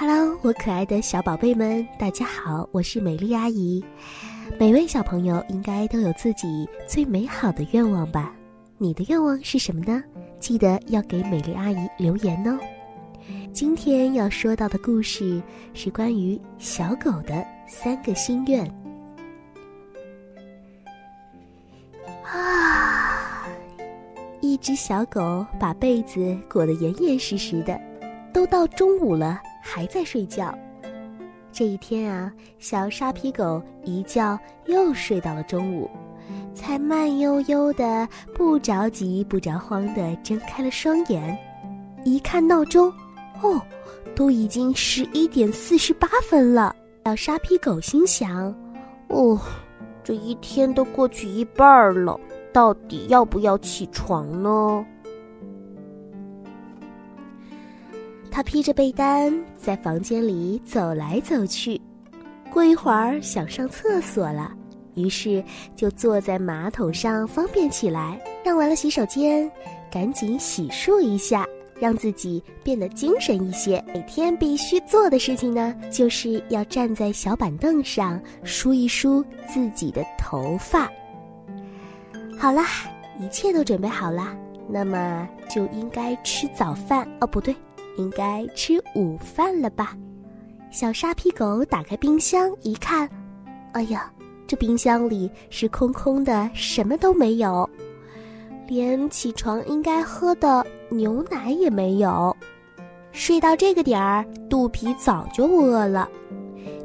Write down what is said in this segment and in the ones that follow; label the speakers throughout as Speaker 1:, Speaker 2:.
Speaker 1: Hello，我可爱的小宝贝们，大家好，我是美丽阿姨。每位小朋友应该都有自己最美好的愿望吧？你的愿望是什么呢？记得要给美丽阿姨留言哦。今天要说到的故事是关于小狗的三个心愿。啊，一只小狗把被子裹得严严实实的，都到中午了还在睡觉。这一天啊，小沙皮狗一觉又睡到了中午，才慢悠悠的、不着急、不着慌的睁开了双眼，一看闹钟，哦，都已经十一点四十八分了。小沙皮狗心想：“哦。”这一天都过去一半了，到底要不要起床呢？他披着被单在房间里走来走去，过一会儿想上厕所了，于是就坐在马桶上方便起来。上完了洗手间，赶紧洗漱一下。让自己变得精神一些。每天必须做的事情呢，就是要站在小板凳上梳一梳自己的头发。好啦，一切都准备好啦，那么就应该吃早饭哦，不对，应该吃午饭了吧？小沙皮狗打开冰箱一看，哎呀，这冰箱里是空空的，什么都没有。连起床应该喝的牛奶也没有，睡到这个点儿，肚皮早就饿了。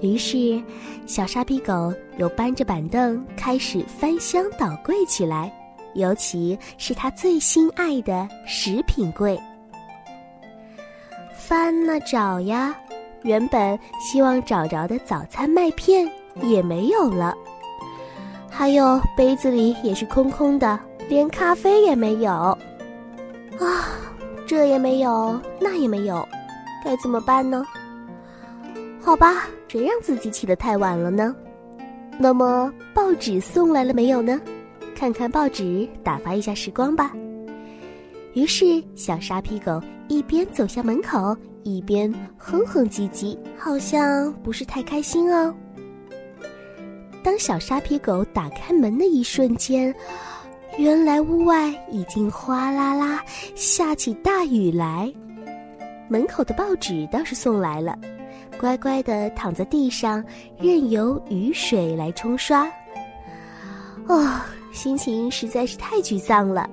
Speaker 1: 于是，小沙皮狗又搬着板凳开始翻箱倒柜起来，尤其是他最心爱的食品柜。翻呐找呀，原本希望找着的早餐麦片也没有了，还有杯子里也是空空的。连咖啡也没有，啊，这也没有，那也没有，该怎么办呢？好吧，谁让自己起得太晚了呢？那么报纸送来了没有呢？看看报纸，打发一下时光吧。于是，小沙皮狗一边走向门口，一边哼哼唧唧，好像不是太开心哦。当小沙皮狗打开门的一瞬间。原来屋外已经哗啦啦下起大雨来，门口的报纸倒是送来了，乖乖的躺在地上，任由雨水来冲刷。哦，心情实在是太沮丧了。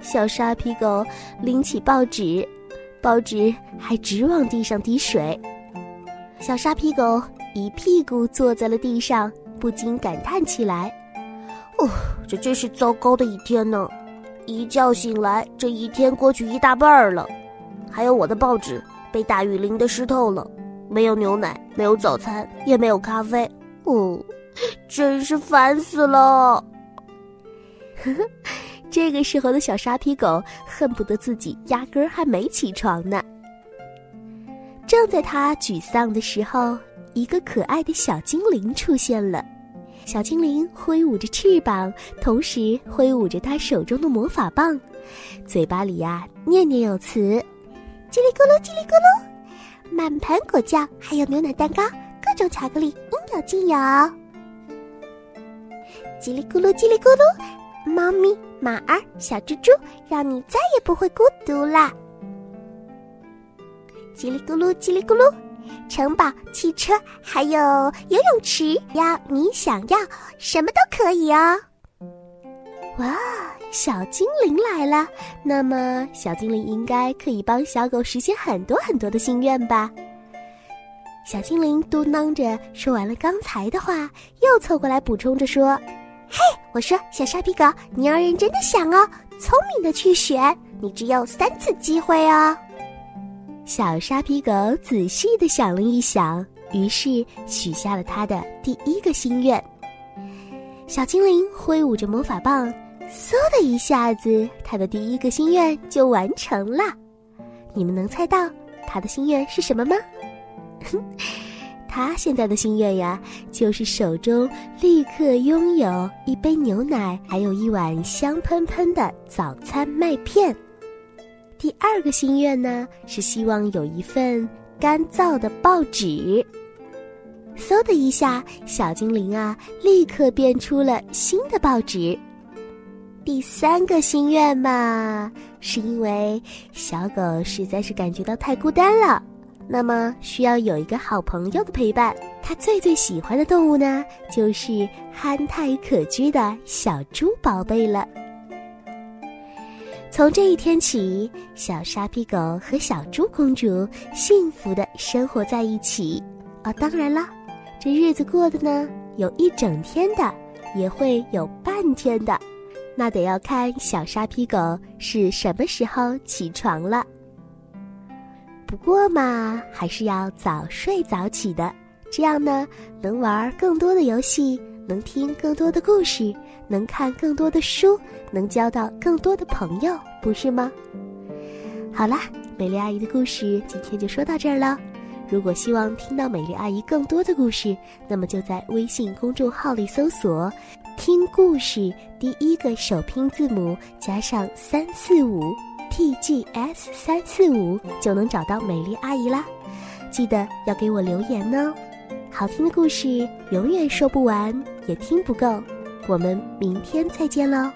Speaker 1: 小沙皮狗拎起报纸，报纸还直往地上滴水。小沙皮狗一屁股坐在了地上，不禁感叹起来。哦，这真是糟糕的一天呢！一觉醒来，这一天过去一大半儿了，还有我的报纸被大雨淋得湿透了，没有牛奶，没有早餐，也没有咖啡，哦，真是烦死了！呵 呵这个时候的小沙皮狗恨不得自己压根儿还没起床呢。正在他沮丧的时候，一个可爱的小精灵出现了。小精灵挥舞着翅膀，同时挥舞着他手中的魔法棒，嘴巴里呀念念有词：“叽里咕噜，叽里咕噜，满盘果酱，还有牛奶蛋糕，各种巧克力，应有尽有。”叽里咕噜，叽里咕噜，猫咪、马儿、小猪猪，让你再也不会孤独啦！叽里咕噜，叽里咕噜。城堡、汽车，还有游泳池，要你想要什么都可以哦。哇，小精灵来了！那么，小精灵应该可以帮小狗实现很多很多的心愿吧？小精灵嘟囔着说完了刚才的话，又凑过来补充着说：“嘿，我说小沙皮狗，你要认真的想哦，聪明的去选，你只有三次机会哦。”小沙皮狗仔细的想了一想，于是许下了他的第一个心愿。小精灵挥舞着魔法棒，嗖的一下子，他的第一个心愿就完成了。你们能猜到他的心愿是什么吗？哼他现在的心愿呀，就是手中立刻拥有一杯牛奶，还有一碗香喷喷的早餐麦片。第二个心愿呢，是希望有一份干燥的报纸。嗖的一下，小精灵啊，立刻变出了新的报纸。第三个心愿嘛，是因为小狗实在是感觉到太孤单了，那么需要有一个好朋友的陪伴。它最最喜欢的动物呢，就是憨态可掬的小猪宝贝了。从这一天起，小沙皮狗和小猪公主幸福的生活在一起。哦，当然了。这日子过的呢，有一整天的，也会有半天的，那得要看小沙皮狗是什么时候起床了。不过嘛，还是要早睡早起的，这样呢，能玩更多的游戏，能听更多的故事，能看更多的书，能交到更多的朋友，不是吗？好啦，美丽阿姨的故事今天就说到这儿了。如果希望听到美丽阿姨更多的故事，那么就在微信公众号里搜索“听故事”，第一个首拼字母加上三四五 T G S 三四五，就能找到美丽阿姨啦。记得要给我留言哦。好听的故事永远说不完，也听不够。我们明天再见喽。